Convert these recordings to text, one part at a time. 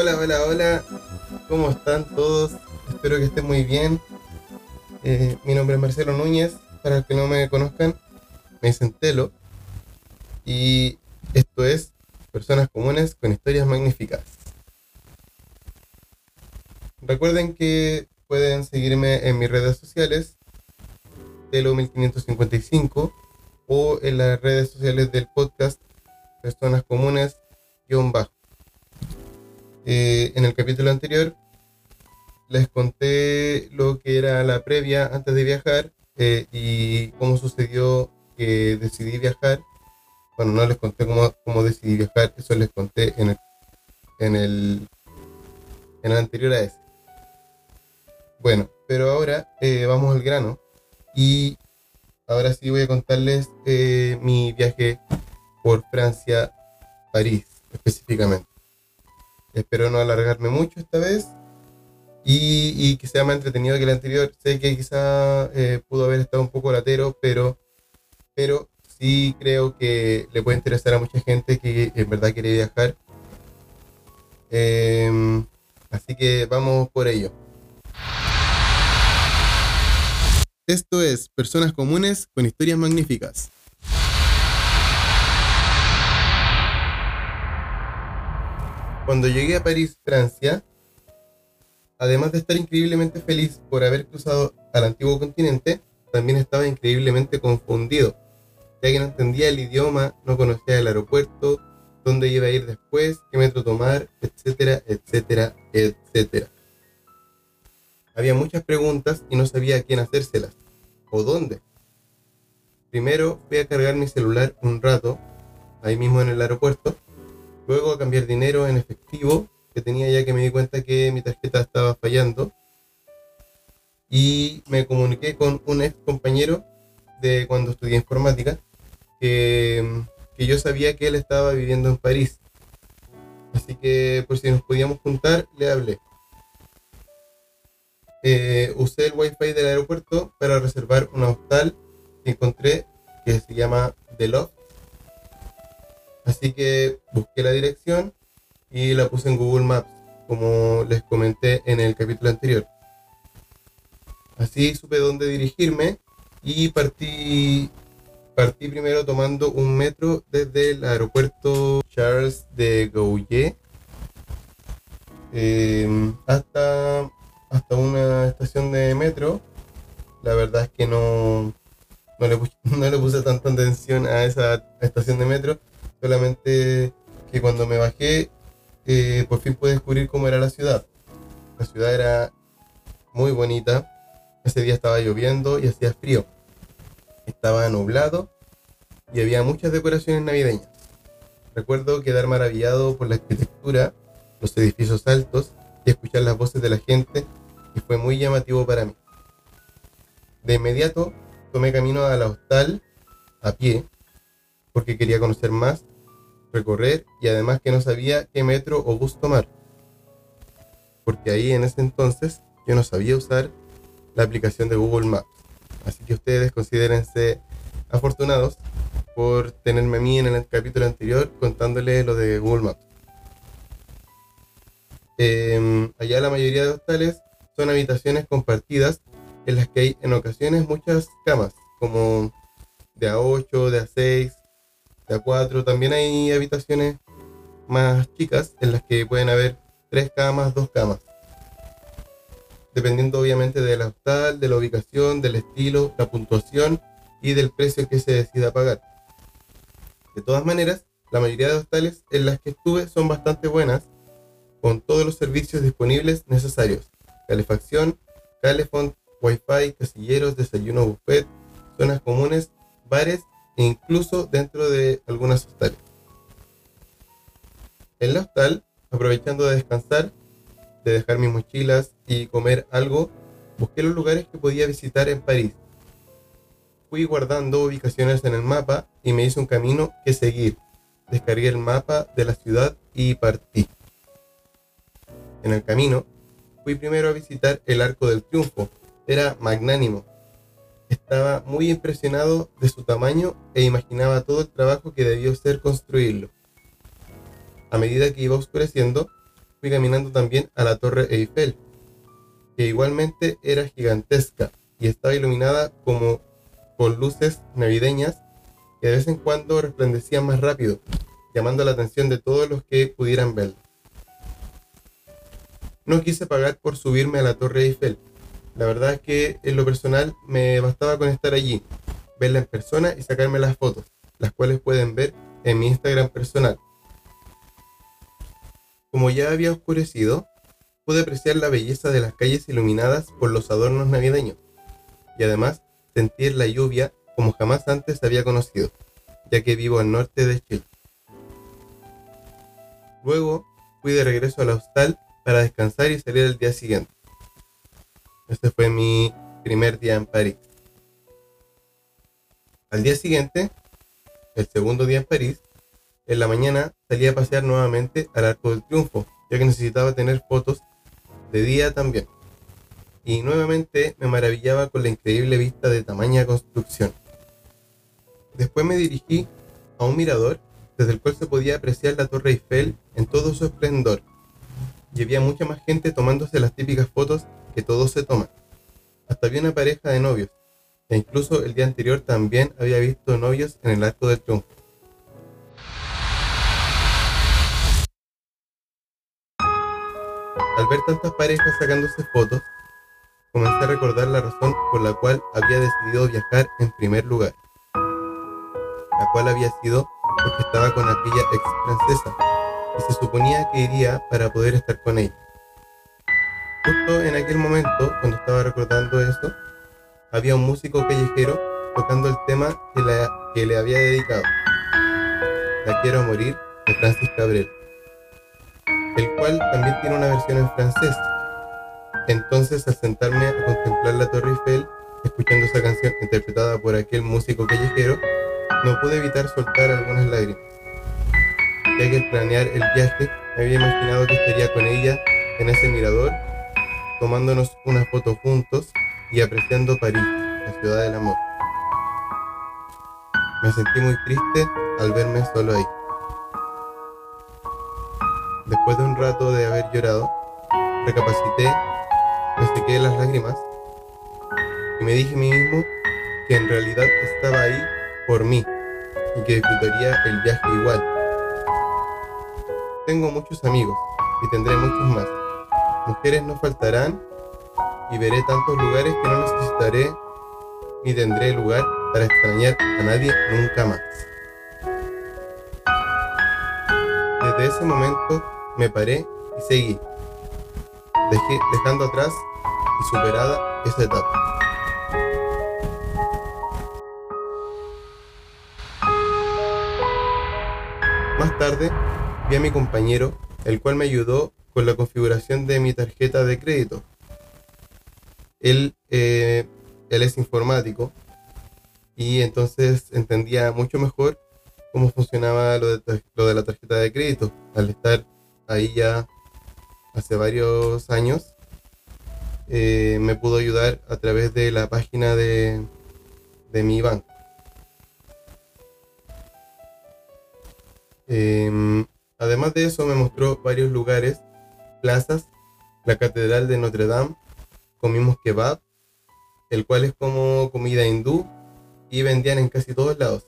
Hola, hola, hola. ¿Cómo están todos? Espero que estén muy bien. Eh, mi nombre es Marcelo Núñez. Para los que no me conozcan, me dicen Telo. Y esto es Personas Comunes con Historias Magníficas. Recuerden que pueden seguirme en mis redes sociales, Telo1555, o en las redes sociales del podcast Personas Comunes-bajo. Eh, en el capítulo anterior les conté lo que era la previa antes de viajar eh, y cómo sucedió que decidí viajar. Bueno, no les conté cómo, decidí viajar, eso les conté en el, en el, en el anterior a ese. Bueno, pero ahora eh, vamos al grano y ahora sí voy a contarles mi viaje por Francia, París específicamente. Espero no alargarme mucho esta vez y, que sea más entretenido que el anterior. Sé que quizá eh, pudo haber estado un poco latero, pero, pero sí creo que le puede interesar a mucha gente que en verdad quiere viajar. Em, así que vamos por ello. Esto es Personas Comunes con Historias Magníficas. Cuando llegué a París, Francia, además de estar increíblemente feliz por haber cruzado al antiguo continente, también estaba increíblemente confundido, ya que no entendía el idioma, no conocía el aeropuerto, dónde iba a ir después, qué metro tomar, etcétera, etcétera, etcétera. Había muchas preguntas y no sabía a quién hacérselas o dónde. Primero fui a cargar mi celular un rato, ahí mismo en el aeropuerto, luego a cambiar dinero en efectivo que tenía ya que me di cuenta que mi tarjeta estaba fallando y me comuniqué con un ex compañero de cuando estudié informática que, yo sabía que él estaba viviendo en París. Así que por si nos podíamos juntar le hablé. Eh, usé el wifi del aeropuerto para reservar un hostal que encontré que se llama The Loft Así que busqué la dirección y la puse en Google Maps, como les comenté en el capítulo anterior. Así supe dónde dirigirme y partí, partí primero tomando un metro desde el aeropuerto Charles de Gaulle em, hasta, hasta una estación de metro. La verdad es que no, no, le, no le puse tanta atención a esa estación de metro muchas decoraciones navideñas. Recuerdo quedar maravillado por la arquitectura, los edificios altos y escuchar las voces de la gente y fue muy llamativo para mí. De inmediato tomé camino a la hostal a pie porque quería conocer más, recorrer y además que no sabía qué metro o bus tomar. Porque ahí en ese entonces yo no sabía usar la aplicación de Google Maps. Así que ustedes considérense afortunados por tenerme a mí en el capítulo anterior contándoles lo de Google Maps. Em, allá la mayoría de hostales son habitaciones compartidas en las que hay en ocasiones muchas camas, como de A8, de A6, de A4. También hay habitaciones más chicas en las que pueden haber tres camas, dos camas. Dependiendo obviamente del hostal, de la ubicación, del estilo, la puntuación y del precio que se decida pagar. De todas maneras, la mayoría de hostales en las que estuve son bastante buenas, con todos los servicios disponibles necesarios. Calefacción, calefón, wifi, casilleros, desayuno buffet, zonas comunes, bares incluso dentro de algunas hostales. En la hostal, aprovechando de descansar, de dejar mis mochilas y comer algo, busqué los lugares que podía visitar en París. Fui guardando ubicaciones en el mapa y me hice un camino que seguir. Descargué el mapa de la ciudad y partí. En el camino, fui primero a visitar el Arco del Triunfo. Era magnánimo. Estaba muy impresionado de su tamaño e imaginaba todo el trabajo que debió ser construirlo. A medida que iba oscureciendo, fui caminando también a la Torre Eiffel, que igualmente era gigantesca y estaba iluminada como con luces navideñas que de vez en cuando resplandecían más rápido, llamando la atención de todos los que pudieran verla. No quise pagar por subirme a la Torre Eiffel. La verdad es que en lo personal me bastaba con estar allí, verla en persona y sacarme las fotos, las cuales pueden ver en mi Instagram personal. Como ya había oscurecido, pude apreciar la belleza de las calles iluminadas por los adornos navideños y además sentir la lluvia como jamás antes había conocido, ya que vivo al norte de Chile. Luego fui de regreso al hostal para descansar y salir al día siguiente. Este fue mi primer día en París. Al día siguiente, el segundo día en París, en la mañana salí a pasear nuevamente al Arco del Triunfo, ya que necesitaba tener fotos de día también. Y nuevamente me maravillaba con la increíble vista de tamaña construcción. Después me dirigí a un mirador desde el cual se podía apreciar la Torre Eiffel en todo su esplendor. Y había mucha más gente tomándose las típicas fotos que todos se toman. Hasta había una pareja de novios, e incluso el día anterior también había visto novios en el Arco del Triunfo. Al ver tantas parejas sacándose fotos, comencé a recordar la razón por la cual había decidido viajar en primer lugar, la cual había sido porque estaba con aquella ex francesa y se suponía que iría para poder estar con ella. Justo en aquel momento, cuando estaba recordando eso, había un músico callejero tocando el tema que, que le había dedicado. La quiero morir de Francis Cabrel, el cual también tiene una versión en francés. Entonces, al sentarme a contemplar la Torre Eiffel, escuchando esa canción interpretada por aquel músico callejero, no pude evitar soltar algunas lágrimas, ya que al planear el viaje me había imaginado que estaría con ella en ese mirador, tomándonos una foto juntos y apreciando París, la ciudad del amor. Me sentí muy triste al verme solo ahí. Después de un rato de haber llorado, recapacité, me sequé las lágrimas y me dije a mí mismo que en realidad estaba ahí por mí y que disfrutaría el viaje igual. Tengo muchos amigos y tendré muchos más. Mujeres no faltarán y veré tantos lugares que no necesitaré ni tendré lugar para extrañar a nadie nunca más. Desde ese momento me paré y seguí, dejando atrás y superada esa etapa. Más tarde vi a mi compañero, el cual me ayudó con la configuración de mi tarjeta de crédito. Él, eh, él es informático y entonces entendía mucho mejor cómo funcionaba lo de, lo de la tarjeta de crédito. Al estar ahí ya hace varios años, eh, me pudo ayudar a través de la página de, de mi banco. Em, además de eso, me mostró varios lugares, plazas, la Catedral de Notre Dame, comimos kebab, el cual es como comida hindú y vendían en casi todos lados.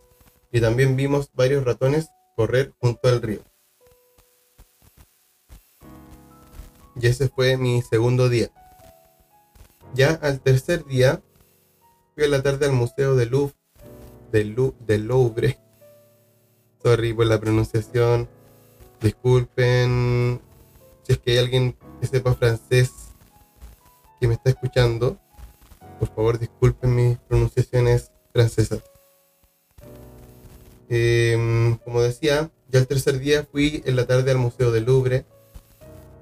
Y también vimos varios ratones correr junto al río. Y ese fue mi segundo día. Ya al tercer día, fui a la tarde al Museo de Louvre, del Louvre Sorry por la pronunciación. Disculpen si es que hay alguien que sepa francés que me está escuchando. Por favor, disculpen mis pronunciaciones francesas. Em, como decía, ya el tercer día fui en la tarde al Museo del Louvre,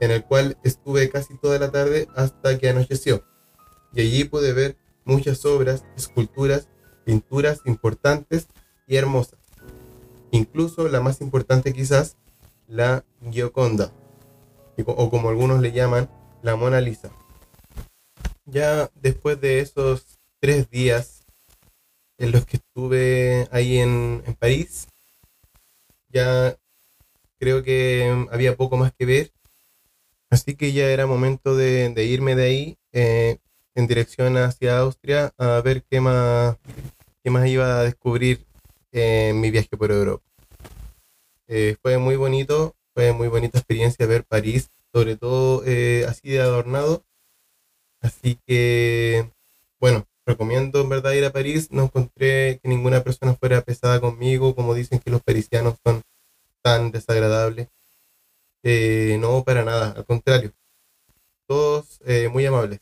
en el cual estuve casi toda la tarde hasta que anocheció. Y allí pude ver muchas obras, esculturas, pinturas importantes y hermosas incluso la más importante quizás, la Gioconda, o como algunos le llaman, la Mona Lisa. Ya después de esos tres días en los que estuve ahí en, París, ya creo que había poco más que ver. Así que ya era momento de, irme de ahí eh, en dirección hacia Austria a ver qué más, qué más iba a descubrir en mi viaje por Europa. Eh, fue muy bonito, fue muy bonita experiencia ver París, sobre todo eh, así de adornado. Así que, bueno, recomiendo en verdad ir a París. No encontré que ninguna persona fuera pesada conmigo, como dicen que los parisianos son tan desagradables. Eh, no, para nada, al contrario. Todos muy amables.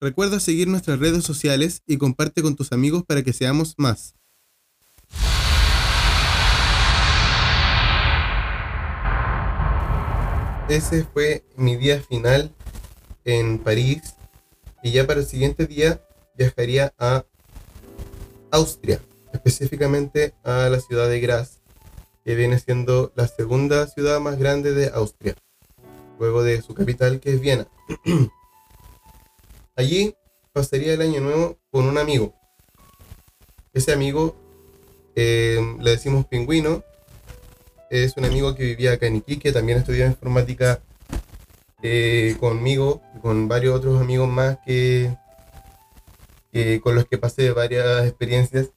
Recuerda seguir nuestras redes sociales y comparte con tus amigos para que seamos más. Ese fue mi día final en París y ya para el siguiente día viajaría a Austria, específicamente a la ciudad de Graz, que viene siendo la segunda ciudad más grande de Austria, luego de su capital que es Viena. Allí pasaría el año nuevo con un amigo. Ese amigo eh, le decimos pingüino. Es un amigo que vivía acá en Iquique, también estudiaba informática eh, conmigo, con varios otros amigos más que, con los que pasé varias experiencias.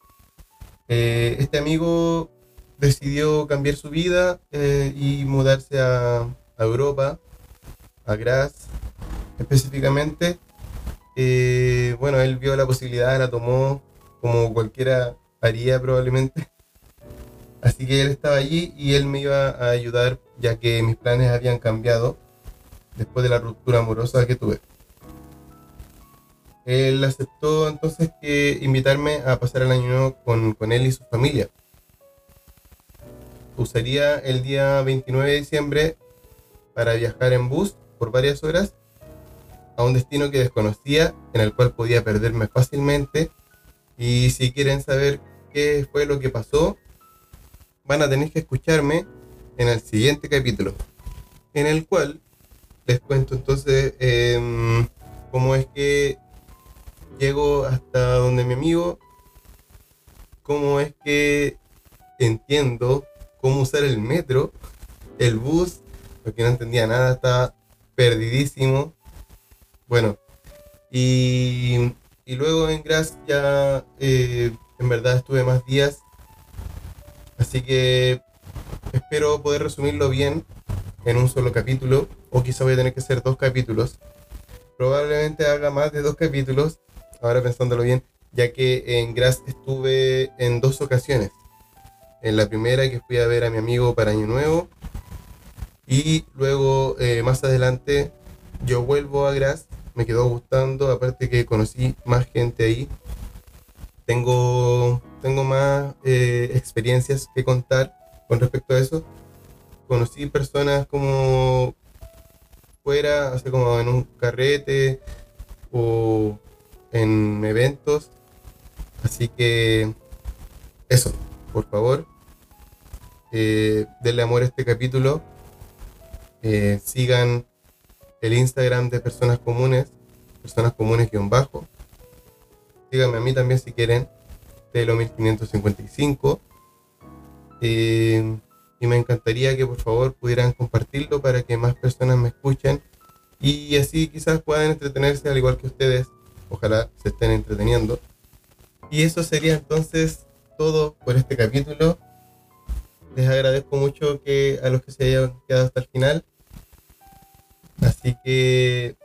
Eh, este amigo decidió cambiar su vida y mudarse a, a Europa, a Graz específicamente eh, bueno, él vio la posibilidad, la tomó como cualquiera haría probablemente. Así que él estaba allí y él me iba a ayudar ya que mis planes habían cambiado después de la ruptura amorosa que tuve. Él aceptó entonces que invitarme a pasar el año nuevo con, con él y su familia. Usaría el día 29 de diciembre para viajar en bus por varias horas a un destino que desconocía, en el cual podía perderme fácilmente. Y si quieren saber qué fue lo que pasó, van a tener que escucharme en el siguiente capítulo, en el cual les cuento entonces em, cómo es que llego hasta donde mi amigo, cómo es que entiendo cómo usar el metro, el bus, porque no entendía nada, estaba perdidísimo. Bueno, y, luego en Graz ya eh, en verdad estuve más días, así que espero poder resumirlo bien en un solo capítulo, o quizá voy a tener que hacer dos capítulos. Probablemente haga más de dos capítulos, ahora pensándolo bien, ya que en Graz estuve en dos ocasiones. En la primera que fui a ver a mi amigo para Año Nuevo, y luego eh, más adelante yo vuelvo a Graz me quedó gustando, aparte que conocí más gente ahí. Tengo, tengo más eh, experiencias que contar con respecto a eso. Conocí personas como fuera, así como en un carrete o en eventos. Así que eso, por favor, eh, denle amor a este capítulo. Eh, sigan el Instagram de Personas Comunes, Personas Comunes guion bajo. Síganme a mí también si quieren, Telo 1555. Eh, y me encantaría que por favor pudieran compartirlo para que más personas me escuchen y así quizás puedan entretenerse al igual que ustedes. Ojalá se estén entreteniendo. Y eso sería entonces todo por este capítulo. Les agradezco mucho que a los que se hayan quedado hasta el final Así que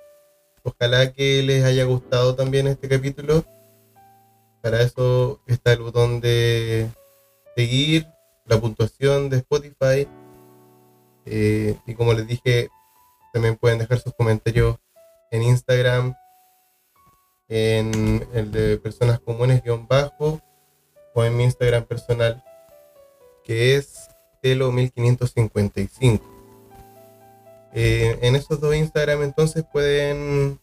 ojalá que les haya gustado también este capítulo. Para eso está el botón de seguir, la puntuación de Spotify. Eh, y como les dije, también pueden dejar sus comentarios en Instagram, en el de personas comunes guion bajo o en mi Instagram personal que es telo1555. Eh, en esos dos Instagram entonces pueden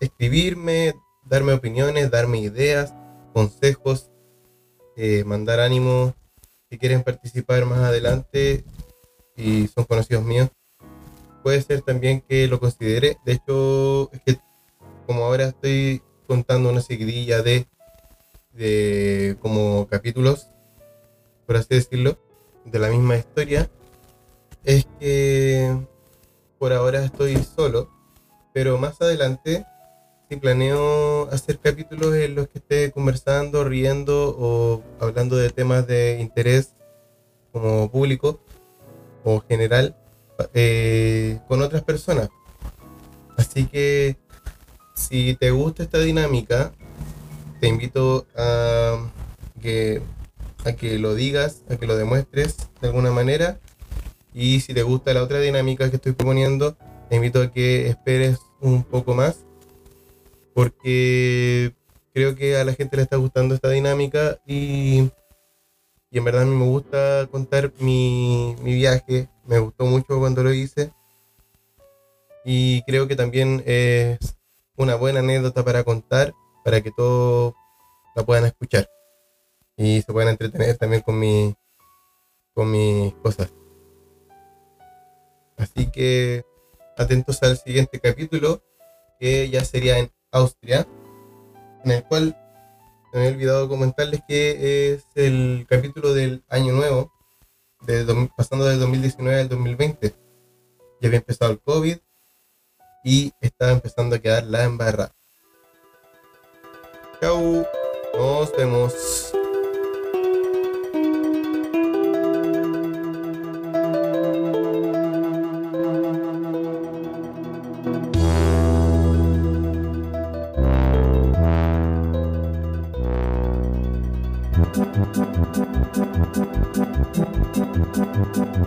escribirme, darme opiniones, darme ideas, consejos, eh, mandar ánimo si quieren participar más adelante y son conocidos míos, puede ser también que lo considere. De hecho, es que como ahora estoy contando una seguidilla de, de como capítulos, por así decirlo, de la misma historia, es que por ahora estoy solo, pero más adelante si planeo hacer capítulos en los que esté conversando, riendo o hablando de temas de interés como público o general eh, con otras personas. Así que si te gusta esta dinámica, te invito a que, a que lo digas, a que lo demuestres de alguna manera. Y si te gusta la otra dinámica que estoy proponiendo, te invito a que esperes un poco más porque creo que a la gente le está gustando esta dinámica y, y en verdad a mí me gusta contar mi, mi, viaje, me gustó mucho cuando lo hice. Y creo que también es una buena anécdota para contar, para que todos la puedan escuchar. Y se puedan entretener también con, mi, con mis cosas. Así que atentos al siguiente capítulo, que ya sería en Austria, en el cual me había olvidado comentarles que es el capítulo del año nuevo, pasando del 2019 al 2020. Ya había empezado el COVID y estaba empezando a quedar la embarrada. Chau, nos vemos.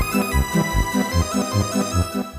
Thank you.